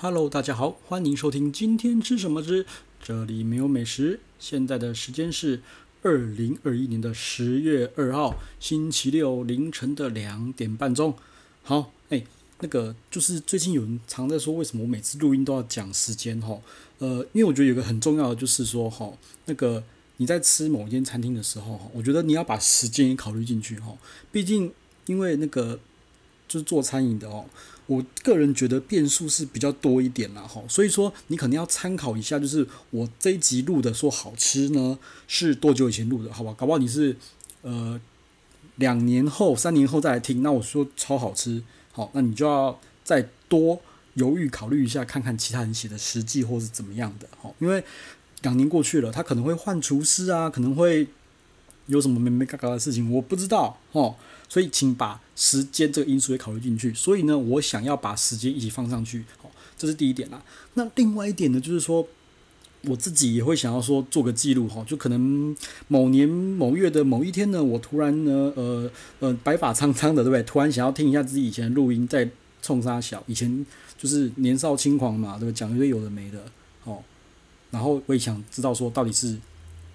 Hello，大家好，欢迎收听今天吃什么之这里没有美食。现在的时间是二零二一年的十月二号星期六凌晨的两点半钟。好，哎，那个就是最近有人常在说，为什么我每次录音都要讲时间？哈，呃，因为我觉得有个很重要的就是说，哈，那个你在吃某一间餐厅的时候，我觉得你要把时间也考虑进去，哈，毕竟因为那个就是做餐饮的哦。我个人觉得变数是比较多一点啦，哈，所以说你可能要参考一下，就是我这一集录的说好吃呢，是多久以前录的，好吧？搞不好你是呃两年后、三年后再来听，那我说超好吃，好，那你就要再多犹豫考虑一下，看看其他人写的实际或是怎么样的，哈，因为两年过去了，他可能会换厨师啊，可能会有什么没没嘎嘎的事情，我不知道，哈。所以，请把时间这个因素也考虑进去。所以呢，我想要把时间一起放上去，好，这是第一点啦。那另外一点呢，就是说，我自己也会想要说做个记录，哈，就可能某年某月的某一天呢，我突然呢，呃呃，白发苍苍的，对不对？突然想要听一下自己以前录音，在冲沙小，以前就是年少轻狂嘛，对不对？讲一堆有的没的，哦，然后我也想知道说到底是。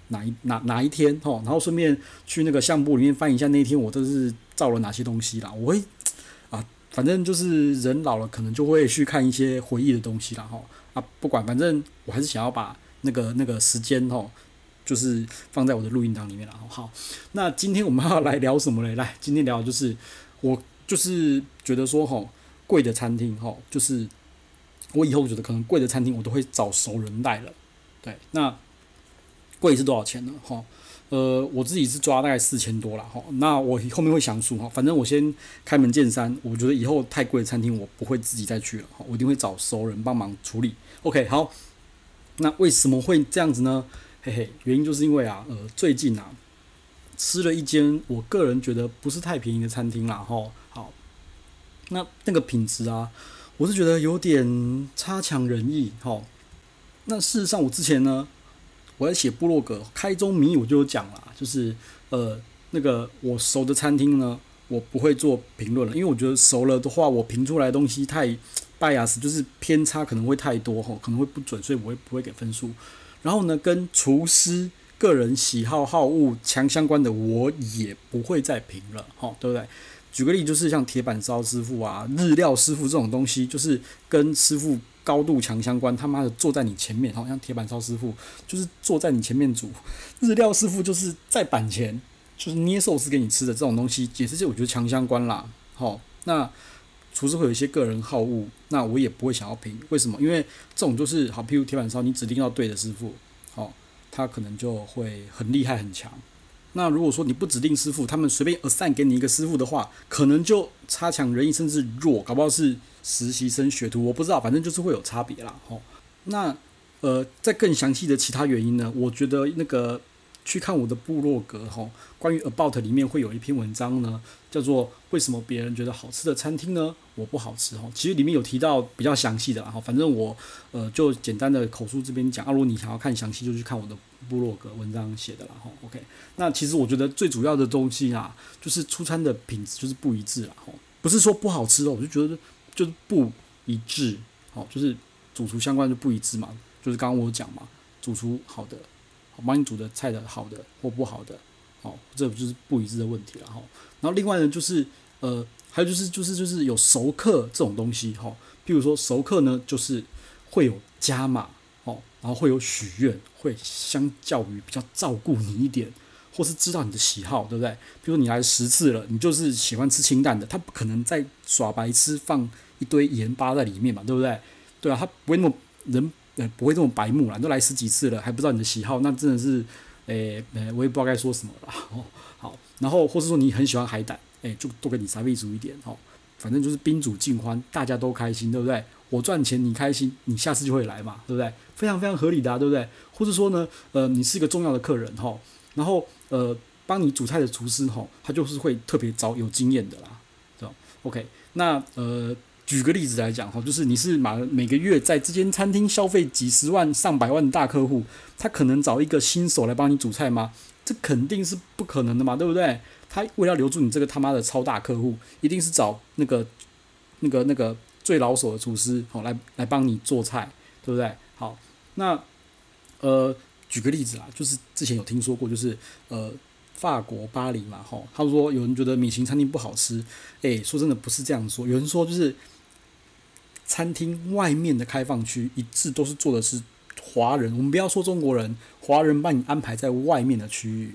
哪一哪哪一天哦，然后顺便去那个相簿里面翻一下那一天我都是照了哪些东西啦。我会 啊，反正就是人老了，可能就会去看一些回忆的东西啦。吼啊，不管，反正我还是想要把那个那个时间吼，就是放在我的录音档里面了。好，那今天我们要来聊什么嘞？来，今天聊就是我就是觉得说吼，贵的餐厅吼，就是我以后觉得可能贵的餐厅我都会找熟人带了。对，那。贵是多少钱呢？哈，呃，我自己是抓大概四千多了哈。那我后面会详述哈，反正我先开门见山，我觉得以后太贵的餐厅我不会自己再去了哈，我一定会找熟人帮忙处理。OK，好，那为什么会这样子呢？嘿嘿，原因就是因为啊，呃，最近啊，吃了一间我个人觉得不是太便宜的餐厅啦哈。好，那那个品质啊，我是觉得有点差强人意哈。那事实上我之前呢。我在写部落格，开宗明义我就讲了，就是呃那个我熟的餐厅呢，我不会做评论了，因为我觉得熟了的话，我评出来的东西太 bias，就是偏差可能会太多吼，可能会不准，所以我会不会给分数。然后呢，跟厨师个人喜好好恶强相关的，我也不会再评了，吼，对不对？举个例，就是像铁板烧师傅啊、日料师傅这种东西，就是跟师傅。高度强相关，他妈的坐在你前面，好像铁板烧师傅就是坐在你前面煮，日料师傅就是在板前，就是捏寿司给你吃的这种东西，也是这我觉得强相关啦。好，那厨师会有一些个人好恶，那我也不会想要评，为什么？因为这种就是好，譬如铁板烧，你指定要对的师傅，好，他可能就会很厉害很强。那如果说你不指定师傅，他们随便 assign 给你一个师傅的话，可能就差强人意，甚至弱，搞不好是实习生学徒，我不知道，反正就是会有差别啦。吼，那呃，在更详细的其他原因呢，我觉得那个。去看我的部落格哈，关于 About 里面会有一篇文章呢，叫做为什么别人觉得好吃的餐厅呢，我不好吃哦。其实里面有提到比较详细的然后，反正我呃就简单的口述这边讲啊，如果你想要看详细，就去看我的部落格文章写的了哈。OK，那其实我觉得最主要的东西啊，就是出餐的品质就是不一致了哈，不是说不好吃哦，我就觉得就是不一致，好，就是主厨相关就不一致嘛，就是刚刚我讲嘛，主厨好的。帮你煮的菜的好的或不好的，好，这就是不一致的问题了哈。然后另外呢，就是呃，还有就是就是就是有熟客这种东西哈。譬如说熟客呢，就是会有加码哦，然后会有许愿，会相较于比较照顾你一点，或是知道你的喜好，对不对？比如说你来十次了，你就是喜欢吃清淡的，他不可能再耍白痴放一堆盐巴在里面嘛，对不对？对啊，他不会那么人。呃，不会这么白目啦，都来十几次了，还不知道你的喜好，那真的是，诶、诶、我也不知道该说什么了。哦，好，然后或是说你很喜欢海胆，诶、就多给你沙味足一点，哦，反正就是宾主尽欢，大家都开心，对不对？我赚钱，你开心，你下次就会来嘛，对不对？非常非常合理的、啊，对不对？或者说呢，呃，你是一个重要的客人，哈、然后呃，帮你煮菜的厨师，哈、他就是会特别找有经验的啦，对吧？OK，那呃。举个例子来讲哈，就是你是每每个月在这间餐厅消费几十万、上百万的大客户，他可能找一个新手来帮你煮菜吗？这肯定是不可能的嘛，对不对？他为了留住你这个他妈的超大客户，一定是找那个、那个、那个最老手的厨师，好来来帮你做菜，对不对？好，那呃，举个例子啦，就是之前有听说过，就是呃，法国巴黎嘛，哈，他说有人觉得米其林餐厅不好吃，诶，说真的不是这样说，有人说就是餐厅外面的开放区一致都是做的是华人，我们不要说中国人，华人帮你安排在外面的区域，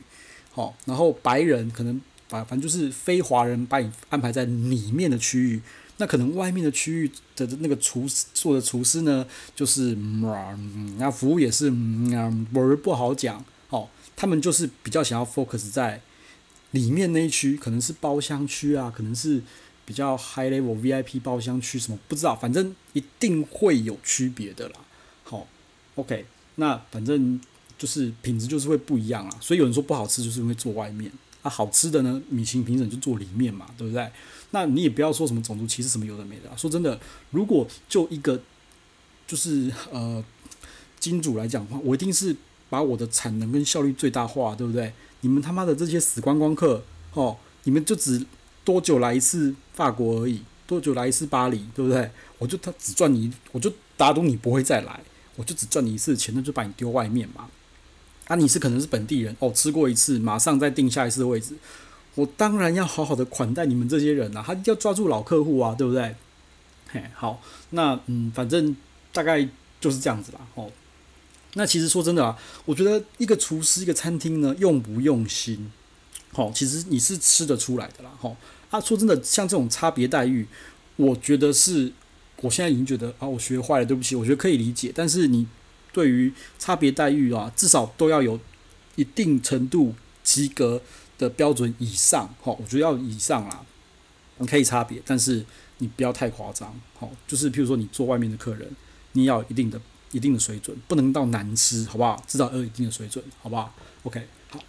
哦，然后白人可能。反反正就是非华人把你安排在里面的区域，那可能外面的区域的那个厨师做的厨师呢，就是嗯，那服务也是嗯，不不好讲哦。他们就是比较想要 focus 在里面那一区，可能是包厢区啊，可能是比较 high level VIP 包厢区什么不知道，反正一定会有区别的啦。好，OK，那反正就是品质就是会不一样啊。所以有人说不好吃，就是因为做外面。啊，好吃的呢，米其林评审就做里面嘛，对不对？那你也不要说什么种族歧视什么有的没的啊。说真的，如果就一个就是呃金主来讲的话，我一定是把我的产能跟效率最大化，对不对？你们他妈的这些死观光客，哦，你们就只多久来一次法国而已，多久来一次巴黎，对不对？我就他只赚你，我就打赌你不会再来，我就只赚你一次钱，那就把你丢外面嘛。啊，你是可能是本地人哦，吃过一次，马上再定下一次的位置。我当然要好好的款待你们这些人啊，他要抓住老客户啊，对不对？嘿，好，那嗯，反正大概就是这样子啦。哦，那其实说真的啊，我觉得一个厨师、一个餐厅呢，用不用心，好，其实你是吃得出来的啦。好，啊，说真的，像这种差别待遇，我觉得是，我现在已经觉得啊，我学坏了，对不起，我觉得可以理解，但是你。对于差别待遇啊，至少都要有一定程度及格的标准以上，好，我觉得要以上啦。你可以差别，但是你不要太夸张，好，就是譬如说你做外面的客人，你要有一定的、一定的水准，不能到难吃，好不好？至少要有一定的水准，好不好？OK，好。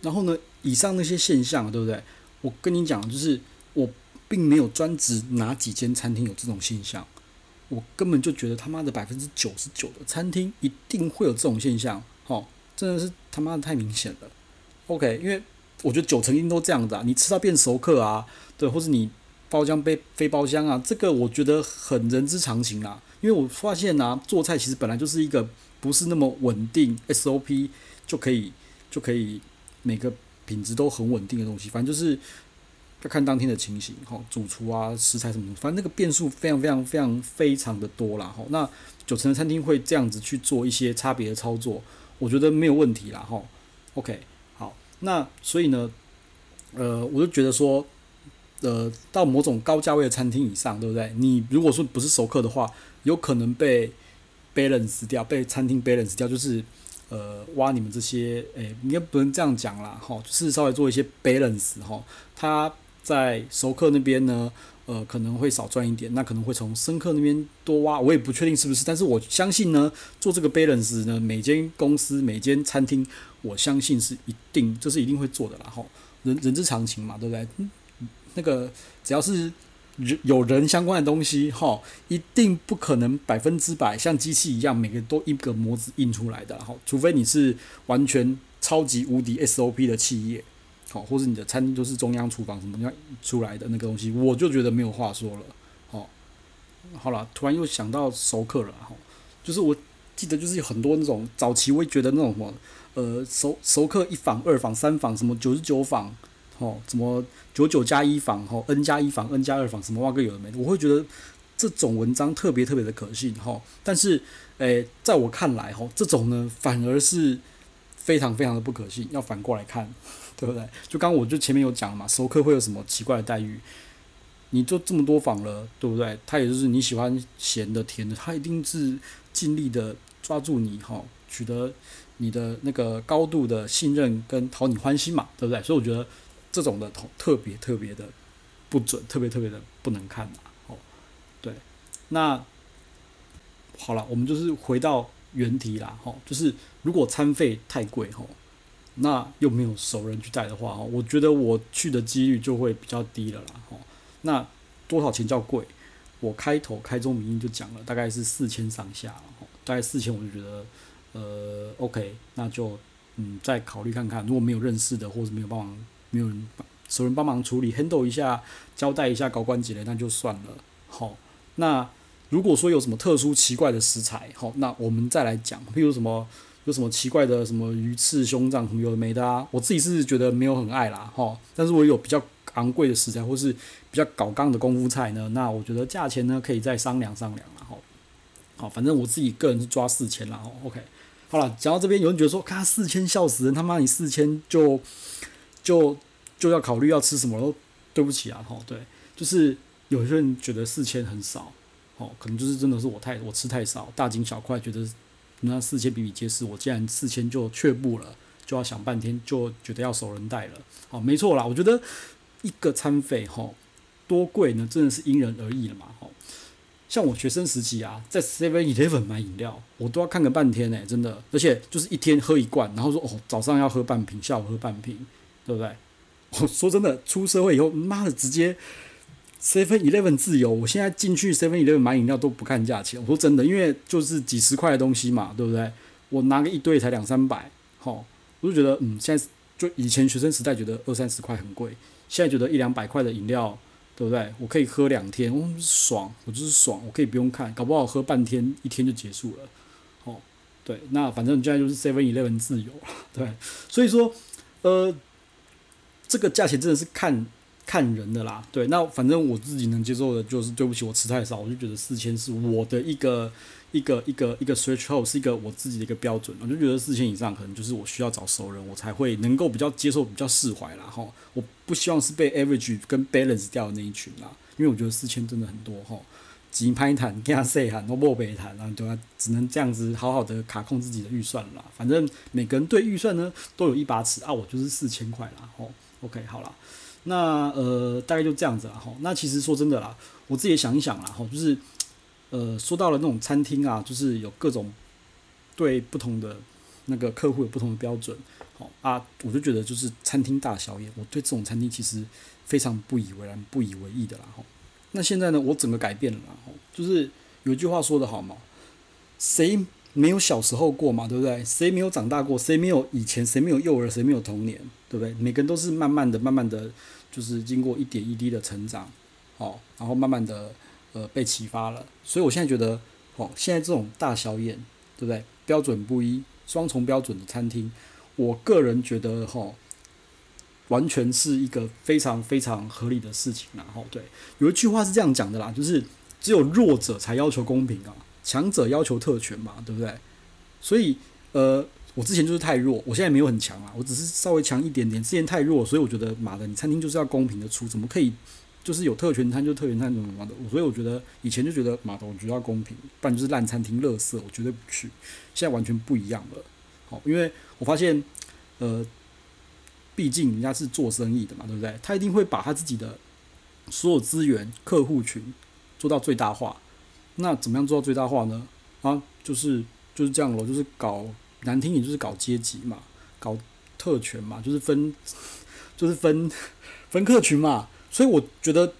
然后呢，以上那些现象，对不对？我跟你讲，就是我并没有专职哪几间餐厅有这种现象。我根本就觉得他妈的百分之九十九的餐厅一定会有这种现象，齁，真的是他妈的太明显了。OK，因为我觉得九成一定都这样子啊，你吃到变熟客啊，对，或是你包厢被非包厢啊，这个我觉得很人之常情啦。因为我发现啊，做菜其实本来就是一个不是那么稳定 SOP 就可以就可以每个品质都很稳定的东西，反正就是。要看当天的情形，哈，主厨啊，食材什么的，反正那个变数非常非常非常非常的多啦，哈。那九成的餐厅会这样子去做一些差别的操作，我觉得没有问题啦，哈。OK，好，那所以呢，呃，我就觉得说，呃，到某种高价位的餐厅以上，对不对？你如果说不是熟客的话，有可能被 balance 掉，被餐厅 balance 掉，就是呃，挖你们这些，诶、应该不能这样讲啦，哈，就是稍微做一些 balance，哈，它。在熟客那边呢，呃，可能会少赚一点，那可能会从生客那边多挖，我也不确定是不是，但是我相信呢，做这个 balance 呢，每间公司、每间餐厅，我相信是一定，这是一定会做的啦，哈，人人之常情嘛，对不对？那个只要是人有人相关的东西，哈，一定不可能百分之百像机器一样，每个都一个模子印出来的，哈，除非你是完全超级无敌 SOP 的企业。好，或者你的餐厅就是中央厨房什么样出来的那个东西，我就觉得没有话说了。好，好了，突然又想到熟客了。哈，就是我记得就是有很多那种早期，我也觉得那种什么，呃，熟熟客一房、二房、三房，什么九十九房，哦，什么九九加一房，哈，N 加一房、N 加二房，什么哇个有的没的，我会觉得这种文章特别特别的可信。哈，但是，诶、在我看来，哈，这种呢反而是非常非常的不可信，要反过来看。对不对？就刚我就前面有讲嘛，熟客会有什么奇怪的待遇？你做这么多房了，对不对？他也就是你喜欢咸的、甜的，他一定是尽力的抓住你哈，取得你的那个高度的信任跟讨你欢心嘛，对不对？所以我觉得这种的特别特别的不准，特别特别的不能看嘛。哦，对，那好了，我们就是回到原题啦，哈，就是如果餐费太贵，哈。那又没有熟人去带的话，我觉得我去的几率就会比较低了啦。那多少钱叫贵？我开头开宗明义就讲了，大概是四千上下，大概四千我就觉得，呃，OK，那就嗯再考虑看看。如果没有认识的，或者没有帮忙，没有人熟人帮忙处理，handle 一下，交代一下，搞关节的，那就算了。好，那如果说有什么特殊奇怪的食材，好，那我们再来讲，譬如什么有什么奇怪的什么鱼翅、胸脏什么有的没的啊，我自己是觉得没有很爱啦，哈。但是我有比较昂贵的食材，或是比较搞刚的功夫菜呢，那我觉得价钱呢可以再商量商量啦，哈。好，反正我自己个人是抓四千啦，哦，OK。好了，讲到这边，有人觉得说，看四千笑死人，他妈你四千就就就要考虑要吃什么喽？对不起啊，哈，对，就是有些人觉得四千很少。哦，可能就是真的是我太我吃太少，大惊小怪，觉得那四千比比皆是，我既然四千就却步了，就要想半天，就觉得要收人带了。好，没错啦，我觉得一个餐费哈多贵呢，真的是因人而异了嘛。哈，像我学生时期啊，在 Seven Eleven 买饮料，我都要看个半天呢，真的，而且就是一天喝一罐，然后说哦，早上要喝半瓶，下午喝半瓶，对不对？我说真的，出社会以后，妈的，直接。Seven Eleven 自由，我现在进去 Seven Eleven 买饮料都不看价钱。我说真的，因为就是几十块的东西嘛，对不对？我拿个一堆才两三百，好，我就觉得嗯，现在就以前学生时代觉得二三十块很贵，现在觉得一两百块的饮料，对不对？我可以喝两天，我爽，我就是爽，我可以不用看，搞不好喝半天一天就结束了，哦，对，那反正现在就是 Seven Eleven 自由了，对，所以说，呃，这个价钱真的是看。看人的啦，对，那反正我自己能接受的就是，对不起，我吃太少，我就觉得四千是我的一个一个一个一个 threshold，是一个我自己的一个标准，我就觉得四千以上可能就是我需要找熟人，我才会能够比较接受，比较释怀啦哈。我不希望是被 average 跟 balance 掉的那一群啦，因为我觉得四千真的很多哈，几拍谈跟他 say 喊，都不白谈，然后对吧？只能这样子好好的卡控自己的预算啦。反正每个人对预算呢都有一把尺啊，我就是四千块啦，吼，OK 好了。那呃，大概就这样子了哈。那其实说真的啦，我自己也想一想啦哈，就是呃，说到了那种餐厅啊，就是有各种对不同的那个客户有不同的标准，好啊，我就觉得就是餐厅大小眼，我对这种餐厅其实非常不以为然、不以为意的啦哈。那现在呢，我整个改变了啦哈，就是有一句话说得好嘛，谁没有小时候过嘛，对不对？谁没有长大过？谁没有以前？谁没有幼儿？谁没有童年？对不对？每个人都是慢慢的、慢慢的，就是经过一点一滴的成长，好，然后慢慢的呃被启发了。所以我现在觉得，哦，现在这种大小眼，对不对？标准不一、双重标准的餐厅，我个人觉得，哈，完全是一个非常非常合理的事情。然后，对，有一句话是这样讲的啦，就是只有弱者才要求公平啊，强者要求特权嘛，对不对？所以，呃。我之前就是太弱，我现在没有很强啊，我只是稍微强一点点。之前太弱，所以我觉得妈的，你餐厅就是要公平的出，怎么可以就是有特权餐就特权餐怎么怎么的？所以我觉得以前就觉得妈的，我觉得要公平，不然就是烂餐厅、垃圾，我绝对不去。现在完全不一样了，好，因为我发现，呃，毕竟人家是做生意的嘛，对不对？他一定会把他自己的所有资源、客户群做到最大化。那怎么样做到最大化呢？啊，就是就是这样咯，就是搞。难听点就是搞阶级嘛，搞特权嘛，就是分，就是分分客群嘛。所以我觉得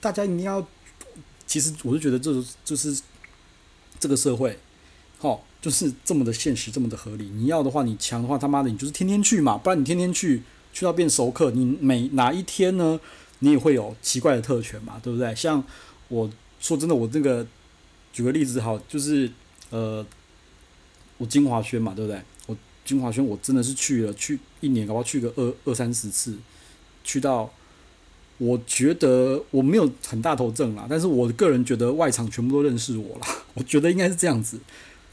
大家一定要，其实我是觉得这就是这个社会，好，就是这么的现实，这么的合理。你要的话，你强的话，他妈的，你就是天天去嘛，不然你天天去，去到变熟客，你每哪一天呢，你也会有奇怪的特权嘛，对不对？像我说真的，我这个举个例子好，就是呃。我金华轩嘛，对不对？我金华轩我真的是去了，去一年，搞不好去个二二三十次，去到我觉得我没有很大头症啦，但是我个人觉得外场全部都认识我啦，我觉得应该是这样子。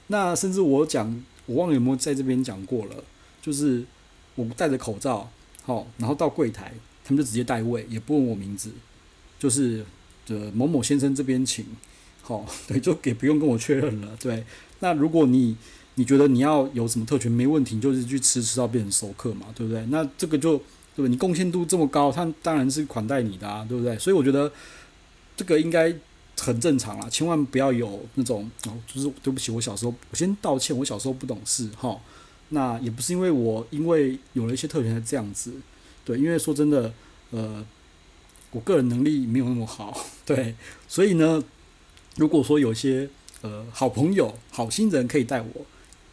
那甚至我讲，我忘了有没有在这边讲过了，就是我戴着口罩，好，然后到柜台，他们就直接带位，也不问我名字，就是的某某先生这边请，好，对，就也不用跟我确认了，对。那如果你你觉得你要有什么特权没问题，就是去吃吃到变成熟客嘛，对不对？那这个就对不对？你贡献度这么高，他当然是款待你的啊，对不对？所以我觉得这个应该很正常啦，千万不要有那种哦，就是对不起，我小时候我先道歉，我小时候不懂事哈。那也不是因为我因为有了一些特权才这样子，对，因为说真的，呃，我个人能力没有那么好，对，所以呢，如果说有些呃好朋友、好心人可以带我。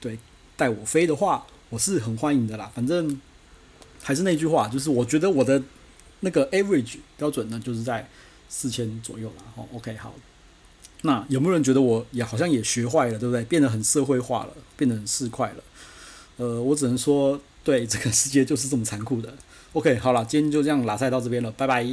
对，带我飞的话，我是很欢迎的啦。反正还是那句话，就是我觉得我的那个 average 标准呢，就是在四千左右啦。好，OK，好。那有没有人觉得我也好像也学坏了，对不对？变得很社会化了，变得很市侩了。呃，我只能说，对，这个世界就是这么残酷的。OK，好了，今天就这样拉赛到这边了，拜拜。